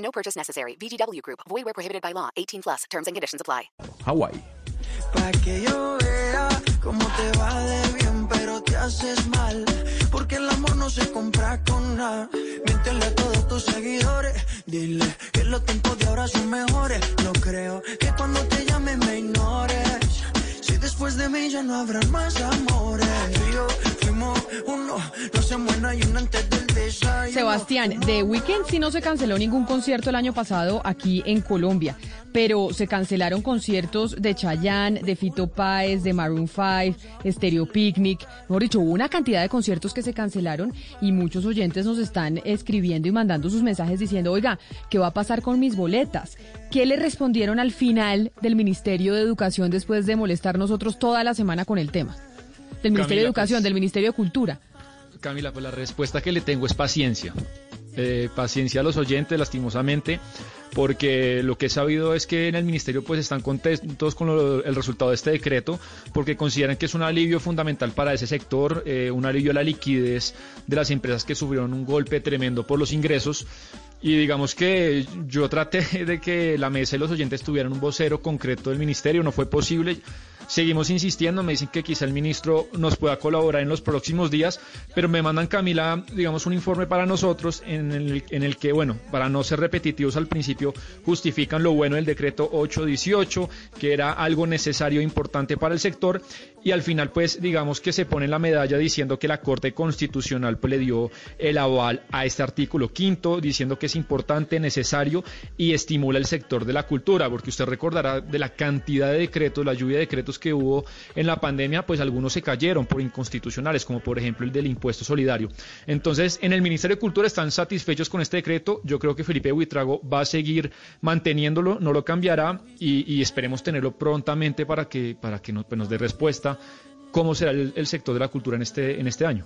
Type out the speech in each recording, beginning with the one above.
No purchase necessary. VGW Group. Void where prohibited by law. 18 plus. Terms and conditions apply. Hawaii. Pa' que yo vea cómo te va de bien, pero te haces mal. Porque el amor no se compra con nada. Miéntele a todos tus seguidores. Dile que los tiempos de ahora son mejores. No creo que cuando te llame me ignores. Si después de mí ya no habrá más amores. Yo Sebastián, de Weekend sí no se canceló ningún concierto el año pasado aquí en Colombia, pero se cancelaron conciertos de Chayanne, de Fito Páez, de Maroon 5, Stereo Picnic. Mejor dicho, hubo una cantidad de conciertos que se cancelaron y muchos oyentes nos están escribiendo y mandando sus mensajes diciendo, oiga, ¿qué va a pasar con mis boletas? ¿Qué le respondieron al final del Ministerio de Educación después de molestar nosotros toda la semana con el tema? Del Ministerio Camila, de Educación, pues- del Ministerio de Cultura. Camila, pues la respuesta que le tengo es paciencia. Eh, paciencia a los oyentes, lastimosamente, porque lo que he sabido es que en el ministerio pues están contentos con lo- el resultado de este decreto, porque consideran que es un alivio fundamental para ese sector, eh, un alivio a la liquidez de las empresas que sufrieron un golpe tremendo por los ingresos. Y digamos que yo traté de que la mesa y los oyentes tuvieran un vocero concreto del ministerio, no fue posible. Seguimos insistiendo, me dicen que quizá el ministro nos pueda colaborar en los próximos días, pero me mandan Camila, digamos, un informe para nosotros en el, en el que, bueno, para no ser repetitivos al principio, justifican lo bueno del decreto 818, que era algo necesario e importante para el sector, y al final, pues, digamos que se pone la medalla diciendo que la Corte Constitucional pues, le dio el aval a este artículo quinto, diciendo que es importante, necesario y estimula el sector de la cultura, porque usted recordará de la cantidad de decretos, la lluvia de decretos que hubo en la pandemia, pues algunos se cayeron por inconstitucionales, como por ejemplo el del impuesto solidario. Entonces, en el Ministerio de Cultura están satisfechos con este decreto. Yo creo que Felipe Buitrago va a seguir manteniéndolo, no lo cambiará y, esperemos tenerlo prontamente para que, para que pues, nos dé respuesta cómo será el, el sector de la cultura en este, en este año.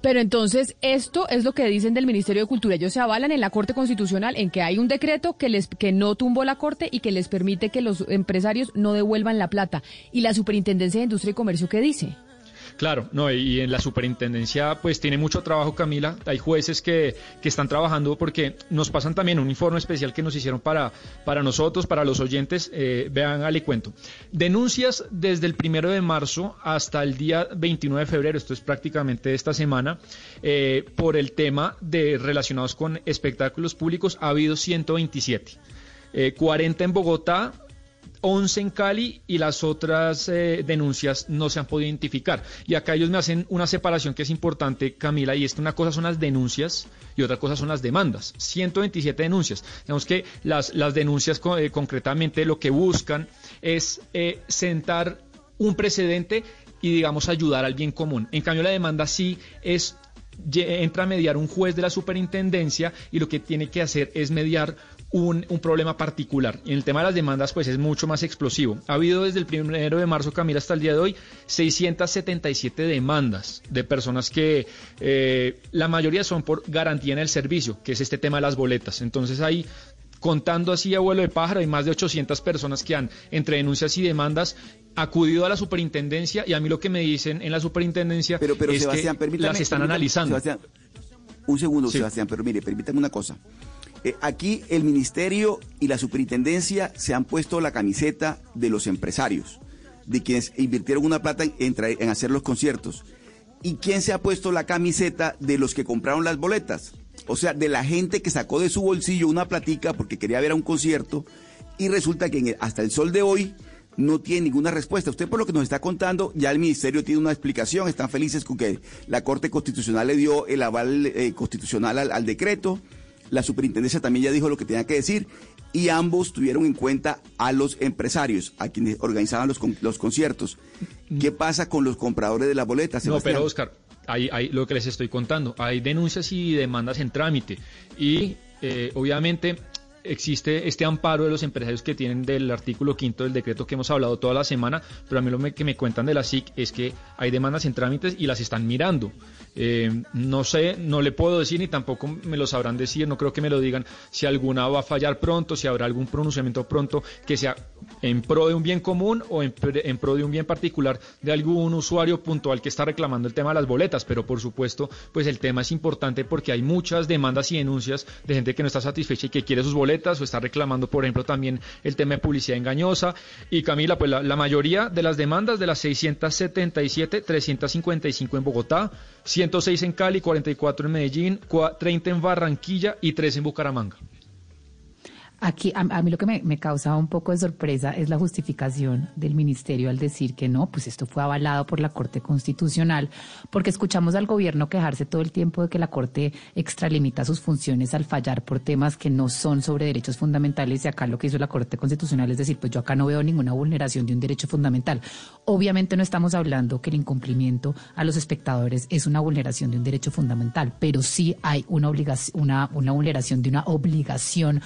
Pero entonces, esto es lo que dicen del Ministerio de Cultura. Ellos se avalan en la Corte Constitucional en que hay un decreto que les que no tumbó la Corte y que les permite que los empresarios no devuelvan la plata. ¿Y la Superintendencia de Industria y Comercio qué dice? Claro, no, y en la superintendencia pues tiene mucho trabajo Camila, hay jueces que, que están trabajando porque nos pasan también un informe especial que nos hicieron para, para nosotros, para los oyentes, eh, vean, le cuento. Denuncias desde el primero de marzo hasta el día 29 de febrero, esto es prácticamente esta semana, eh, por el tema de relacionados con espectáculos públicos ha habido 127. Eh, 40 en Bogotá, 11 en Cali y las otras eh, denuncias no se han podido identificar. Y acá ellos me hacen una separación que es importante, Camila, y es que una cosa son las denuncias y otra cosa son las demandas. 127 denuncias. Digamos que las, las denuncias eh, concretamente lo que buscan es eh, sentar un precedente y digamos ayudar al bien común. En cambio la demanda sí es entra a mediar un juez de la superintendencia y lo que tiene que hacer es mediar un, un problema particular. En el tema de las demandas, pues es mucho más explosivo. Ha habido desde el primero de marzo, Camila, hasta el día de hoy, 677 demandas de personas que eh, la mayoría son por garantía en el servicio, que es este tema de las boletas. Entonces hay contando así a vuelo de pájaro, hay más de 800 personas que han, entre denuncias y demandas, acudido a la superintendencia y a mí lo que me dicen en la superintendencia Pero, pero es Sebastián, que las están analizando. Sebastián, un segundo, Sí. Sebastián, pero mire, permítame una cosa. Eh, aquí el ministerio y la superintendencia se han puesto la camiseta de los empresarios, de quienes invirtieron una plata en, en hacer los conciertos. ¿Y quién se ha puesto la camiseta de los que compraron las boletas? O sea, de la gente que sacó de su bolsillo una platica porque quería ver a un concierto y resulta que hasta el sol de hoy no tiene ninguna respuesta. Usted por lo que nos está contando, ya el ministerio tiene una explicación, están felices con que la Corte Constitucional le dio el aval eh, constitucional al, al decreto, la superintendencia también ya dijo lo que tenía que decir y ambos tuvieron en cuenta a los empresarios, a quienes organizaban los, con- los conciertos. ¿Qué pasa con los compradores de las boletas? No, pero Oscar, hay, hay lo que les estoy contando, hay denuncias y demandas en trámite. Y eh, obviamente existe este amparo de los empresarios que tienen del artículo quinto del decreto que hemos hablado toda la semana, pero a mí lo que me cuentan de la SIC es que hay demandas en trámites y las están mirando. Eh, no sé, no le puedo decir ni tampoco me lo sabrán decir, no creo que me lo digan si alguna va a fallar pronto, si habrá algún pronunciamiento pronto que sea en pro de un bien común o en, en pro de un bien particular de algún usuario puntual que está reclamando el tema de las boletas, pero por supuesto, pues el tema es importante porque hay muchas demandas y denuncias de gente que no está satisfecha y que quiere sus boletas o está reclamando, por ejemplo, también el tema de publicidad engañosa. Y Camila, pues la, la mayoría de las demandas de las 677, 355 en Bogotá, 106 en Cali, 44 en Medellín, 30 en Barranquilla y 3 en Bucaramanga. Aquí, a, mí lo que me, me, causa un poco de sorpresa es la justificación del ministerio al decir que no, pues esto fue avalado por la Corte Constitucional, porque escuchamos al gobierno quejarse todo el tiempo de que la Corte extralimita sus funciones al fallar por temas que no son sobre derechos fundamentales y acá lo que hizo la Corte Constitucional es decir, pues yo acá no veo ninguna vulneración de un derecho fundamental. Obviamente no estamos hablando que el incumplimiento a los espectadores es una vulneración de un derecho fundamental, pero sí hay una obligación, una, una vulneración de una obligación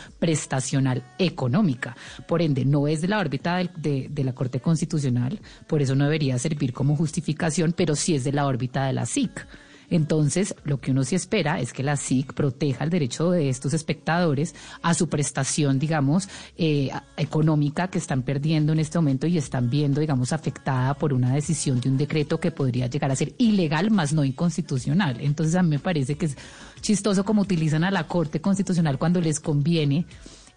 prestacional económica. Por ende, no es de la órbita de, de, la Corte Constitucional, por eso no debería servir como justificación, pero sí es de la órbita de la SIC. Entonces, lo que uno sí espera es que la SIC proteja el derecho de estos espectadores a su prestación, digamos, eh, económica que están perdiendo en este momento y están viendo, digamos, afectada por una decisión de un decreto que podría llegar a ser ilegal, más no inconstitucional. Entonces, a mí me parece que es chistoso como utilizan a la Corte Constitucional cuando les conviene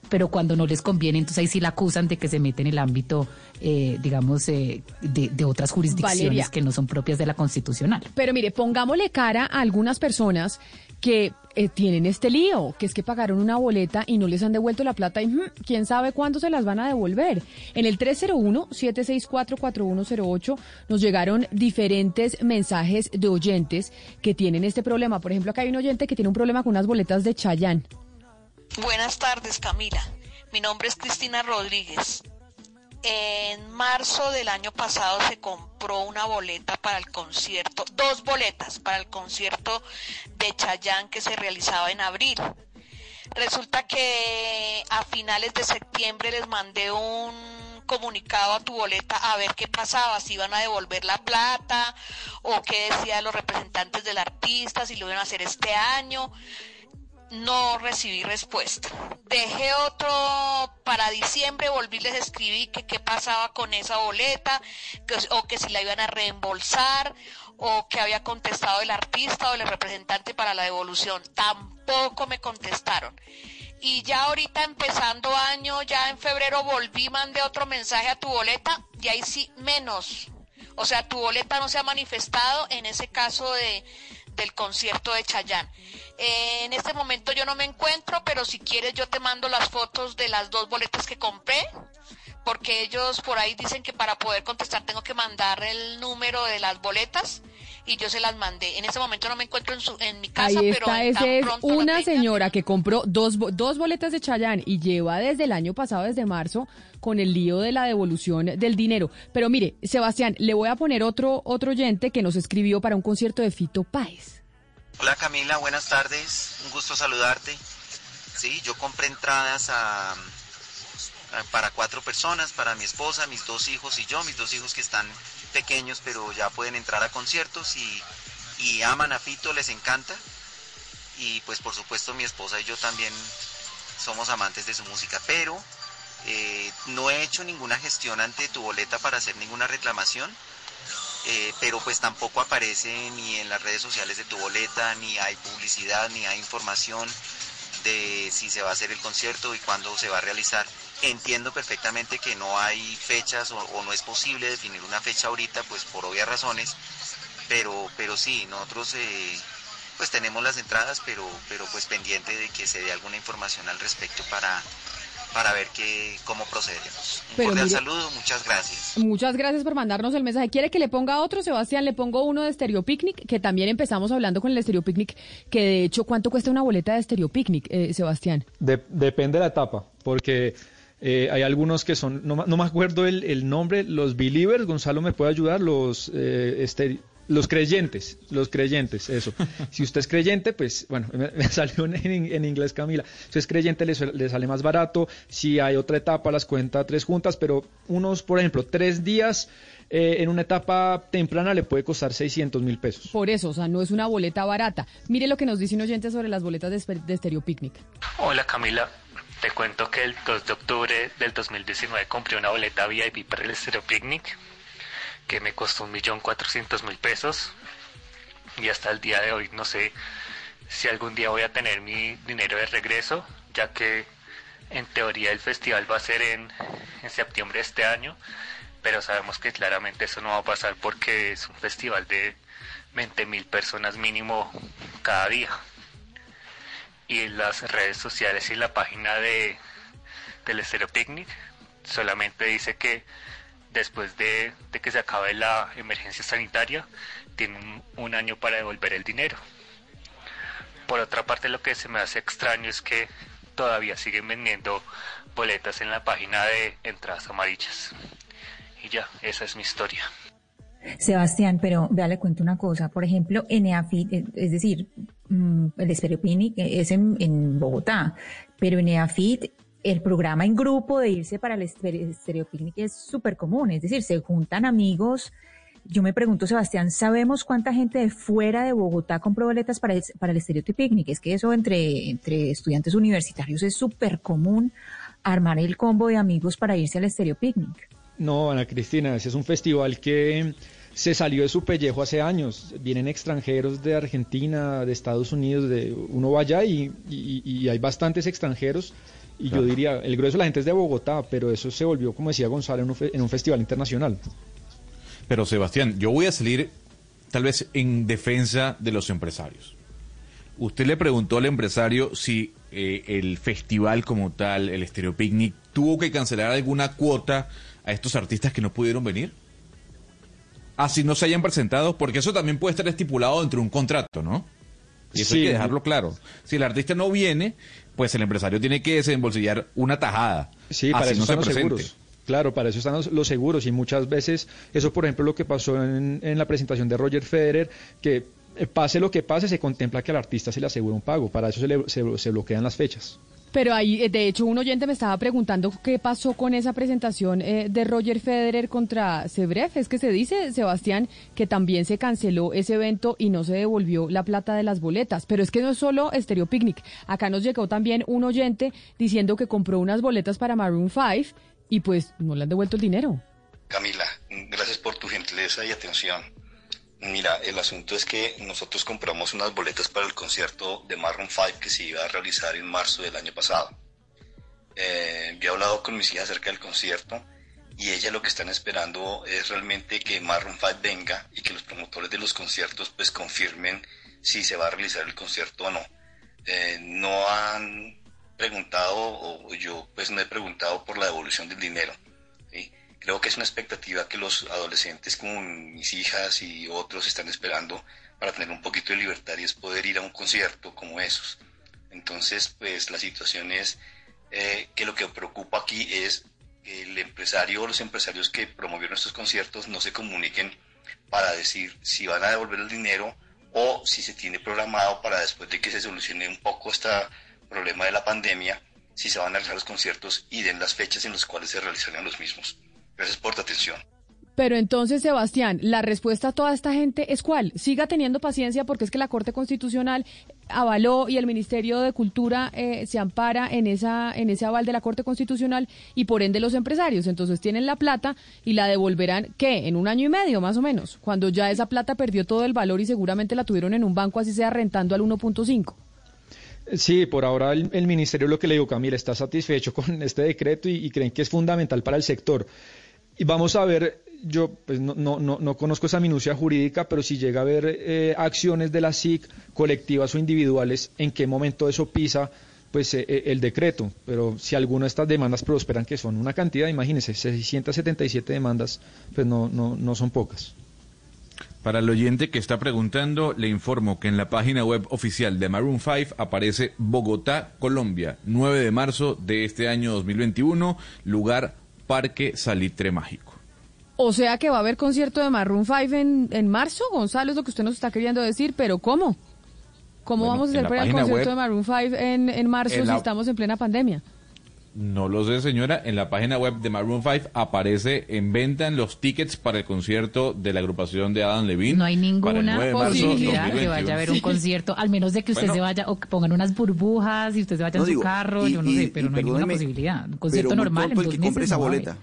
pero cuando no les conviene, entonces ahí sí la acusan de que se mete en el ámbito, eh, digamos, eh, de, otras jurisdicciones que no son propias de la constitucional. Pero mire, pongámosle cara a algunas personas que eh, tienen este lío, que es que pagaron una boleta y no les han devuelto la plata y hmm, quién sabe cuándo se las van a devolver. En el 301-764-4108 nos llegaron diferentes mensajes de oyentes que tienen este problema. Por ejemplo, acá hay un oyente que tiene un problema con unas boletas de Chayán Buenas tardes, Camila. Mi nombre es Cristina Rodríguez. En marzo del año pasado se compró una boleta para el concierto, dos boletas para el concierto de Chayán que se realizaba en abril. Resulta que a finales de septiembre les mandé un comunicado a tu boleta a ver qué pasaba, si iban a devolver la plata o qué decían los representantes del artista, si lo iban a hacer este año no recibí respuesta. Dejé otro para diciembre, volví les escribí que qué pasaba con esa boleta, o que si la iban a reembolsar, o que había contestado el artista o el representante para la devolución. Tampoco me contestaron. Y ya ahorita empezando año, ya en febrero volví, mandé otro mensaje a tu boleta y ahí sí menos. O sea, tu boleta no se ha manifestado en ese caso de, del concierto de Chayán. Eh, en este momento yo no me encuentro, pero si quieres yo te mando las fotos de las dos boletas que compré, porque ellos por ahí dicen que para poder contestar tengo que mandar el número de las boletas y yo se las mandé. En este momento no me encuentro en, su, en mi casa, Ahí está, ese es una señora que compró dos, dos boletas de Chayán y lleva desde el año pasado, desde marzo, con el lío de la devolución del dinero. Pero mire, Sebastián, le voy a poner otro, otro oyente que nos escribió para un concierto de Fito Páez. Hola Camila, buenas tardes, un gusto saludarte. Sí, yo compré entradas para cuatro personas, para mi esposa, mis dos hijos y yo, mis dos hijos que están pequeños pero ya pueden entrar a conciertos y, y aman a Fito, les encanta. Y pues por supuesto mi esposa y yo también somos amantes de su música, pero eh, no he hecho ninguna gestión ante tu boleta para hacer ninguna reclamación, eh, pero pues tampoco aparece ni en las redes sociales de tu boleta, ni hay publicidad, ni hay información de si se va a hacer el concierto y cuándo se va a realizar. Entiendo perfectamente que no hay fechas o, no es posible definir una fecha ahorita, pues por obvias razones, pero, pero sí, nosotros eh, pues tenemos las entradas, pero, pero pues pendiente de que se dé alguna información al respecto para, para ver qué, cómo procedemos. Un cordial saludo, muchas gracias. Muchas gracias por mandarnos el mensaje. ¿Quiere que le ponga otro, Sebastián? Le pongo uno de Stereo Picnic, que también empezamos hablando con el Stereo Picnic, que de hecho, ¿cuánto cuesta una boleta de Stereo Picnic, eh, Sebastián? depende de la etapa, porque... Eh, hay algunos que son, no, me acuerdo el, nombre, los Believers, Gonzalo me puede ayudar, los eh, Los creyentes, los creyentes, eso. Si usted es creyente, pues, bueno, me, me salió en, en inglés Camila. Si usted es creyente, le, le sale más barato. Si hay otra etapa, las cuenta tres juntas, pero unos, por ejemplo, tres días eh, en una etapa temprana le puede costar 600 mil pesos. Por eso, o sea, no es una boleta barata. Mire lo que nos dice un oyente sobre las boletas de, de Stereo Picnic. Hola Camila, te cuento que el 2 de octubre del 2019 compré una boleta VIP para el Stereo Picnic que me costó un millón cuatrocientos mil pesos. Y hasta el día de hoy no sé si algún día voy a tener mi dinero de regreso ya que en teoría el festival va a ser en, en septiembre de este año pero sabemos que claramente eso no va a pasar porque es un festival de 20 mil personas mínimo cada día. Y en las redes sociales y la página de del Estéreo Picnic solamente dice que después de, que se acabe la emergencia sanitaria tienen un, año para devolver el dinero. Por otra parte lo que se me hace extraño es que todavía siguen vendiendo boletas en la página de entradas amarillas. Y ya, esa es mi historia. Sebastián, pero vea, le cuento una cosa. Por ejemplo, ENEAFIT, eh, es decir, mm, el Estereopinic es en, en Bogotá, pero en EAFIT el programa en grupo de irse para el estere- Estereopicnic es súper común. Es decir, se juntan amigos. Yo me pregunto, Sebastián, ¿sabemos cuánta gente de fuera de Bogotá compró boletas para el, para? Es que eso entre, entre estudiantes universitarios es súper común armar el combo de amigos para irse al Estereopicnic. No, Ana Cristina, ese es un festival que se salió de su pellejo hace años. Vienen extranjeros de Argentina, de Estados Unidos, de uno va allá y hay bastantes extranjeros. Y Claro. yo diría, el grueso de la gente es de Bogotá, pero eso se volvió, como decía Gonzalo, en un, fe- en un festival internacional. Pero Sebastián, yo voy a salir tal vez en defensa de los empresarios. Usted le preguntó al empresario si eh, el festival como tal, el Stereo Picnic, tuvo que cancelar alguna cuota a estos artistas que no pudieron venir. Así no se hayan presentado, porque eso también puede estar estipulado dentro de un contrato, ¿no? Y eso hay Sí. que dejarlo claro. Si el artista no viene, pues el empresario tiene que desembolsillar una tajada. Sí, para así eso no se están los seguros. Claro, para eso están los, los seguros y muchas veces, eso por ejemplo lo que pasó en, en la presentación de Roger Federer, que eh, pase lo que pase, se contempla que al artista se le asegura un pago, para eso se, le, se, se bloquean las fechas. Pero ahí, eh, de hecho, un oyente me estaba preguntando qué pasó con esa presentación eh, de Roger Federer contra Zverev. Es que se dice, Sebastián, que también se canceló ese evento y no se devolvió la plata de las boletas. Pero es que no es solo Stereo Picnic. Acá nos llegó también un oyente diciendo que compró unas boletas para Maroon 5 y pues no le han devuelto el dinero. Camila, gracias por tu gentileza y atención. Mira, el asunto es que nosotros compramos unas boletas para el concierto de Maroon 5 que se iba a realizar en marzo del año pasado. Eh, yo he hablado con mis hijas acerca del concierto y ellas lo que están esperando es realmente que Maroon 5 venga y que los promotores de los conciertos pues confirmen si se va a realizar el concierto o no. Eh, no han preguntado o yo pues no he preguntado por la devolución del dinero. Creo que es una expectativa que los adolescentes como mis hijas y otros están esperando para tener un poquito de libertad y es poder ir a un concierto como esos. Entonces, pues la situación es eh, que lo que preocupa aquí es que el empresario o los empresarios que promovieron estos conciertos no se comuniquen para decir si van a devolver el dinero o si se tiene programado para después de que se solucione un poco este problema de la pandemia, si se van a realizar los conciertos y den las fechas en las cuales se realizarán los mismos. Gracias por tu atención. Pero entonces, Sebastián, la respuesta a toda esta gente es cuál? Siga teniendo paciencia porque es que la Corte Constitucional avaló y el Ministerio de Cultura eh, se ampara en esa en ese aval de la Corte Constitucional y por ende los empresarios. Entonces tienen la plata y la devolverán, ¿qué? En un año y medio más o menos, cuando ya esa plata perdió todo el valor y seguramente la tuvieron en un banco así sea rentando al 1.5. Sí, por ahora el, el ministerio lo que le digo, Camila, está satisfecho con este decreto y, y creen que es fundamental para el sector. Y vamos a ver, yo pues no, no, no, no conozco esa minucia jurídica, pero si llega a haber eh, acciones de la SIC, colectivas o individuales, en qué momento eso pisa pues eh, eh, el decreto. Pero si alguna de estas demandas prosperan, que son una cantidad, imagínense, 677 demandas, pues no, no, no son pocas. Para el oyente que está preguntando, le informo que en la página web oficial de Maroon 5 aparece Bogotá, Colombia, 9 de marzo de este año 2021, lugar Parque Salitre Mágico. O sea que va a haber concierto de Maroon 5 en, en marzo, Gonzalo, es lo que usted nos está queriendo decir, pero ¿cómo? ¿Cómo Bueno, vamos a hacer para el concierto web- de Maroon 5 en, en marzo en si estamos en plena pandemia? No lo sé, señora. En la página web de Maroon 5 aparece en venta en los tickets para el concierto de la agrupación de Adam Levine. No hay ninguna 9 de marzo posibilidad que 2021. vaya a haber un concierto, al menos de que usted Bueno. se vaya o que pongan unas burbujas y usted se vaya No en su digo, carro, y- yo no y- sé, pero no hay ninguna posibilidad. Un concierto pero muy normal en tonto el dos que compre esa no va a haber. boleta.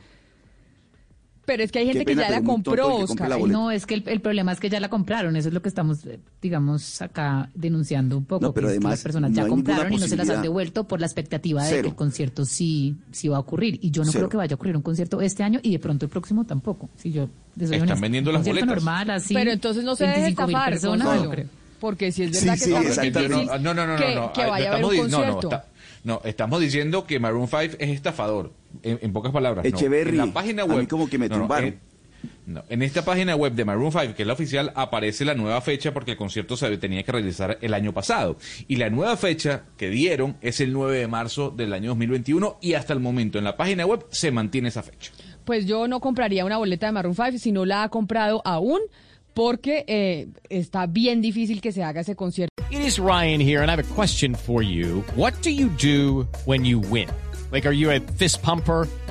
Pero es que hay gente que ya la compró, Oscar. la. No, es que el, el problema es que ya la compraron, eso es lo que estamos, eh, digamos, acá denunciando un poco. No, pero que es que además las personas no ya compraron y no se las han devuelto por la expectativa de Cero. que el concierto sí, sí va a ocurrir. Y yo no Cero. creo que vaya a ocurrir un concierto este año y de pronto el próximo tampoco. Si yo Están honesta. vendiendo las boletas. normal, así. Pero entonces no se deje 25.000 estafar, personas, Gonzalo, no creo. Porque si es verdad Sí, que sí, está muy exactamente. difícil No, no, no, no, que, no, que vaya a haber estamos un di- no, no, concierto. está- no, estamos diciendo que Maroon 5 es estafador, en, en pocas palabras. no. En la página a web, mí como que me no, no, tumbaron. en- no, en esta página web de Maroon 5, que es la oficial, aparece la nueva fecha porque el concierto se tenía que realizar el año pasado. Y la nueva fecha que dieron es el 9 de marzo del año 2021 y hasta el momento en la página web se mantiene esa fecha. Pues yo no compraría una boleta de Maroon 5 si no la ha comprado aún, porque eh, está bien difícil que se haga ese concierto. It is Ryan here, and I have a question for you. What do you do when you win? Like, are you a fist pumper?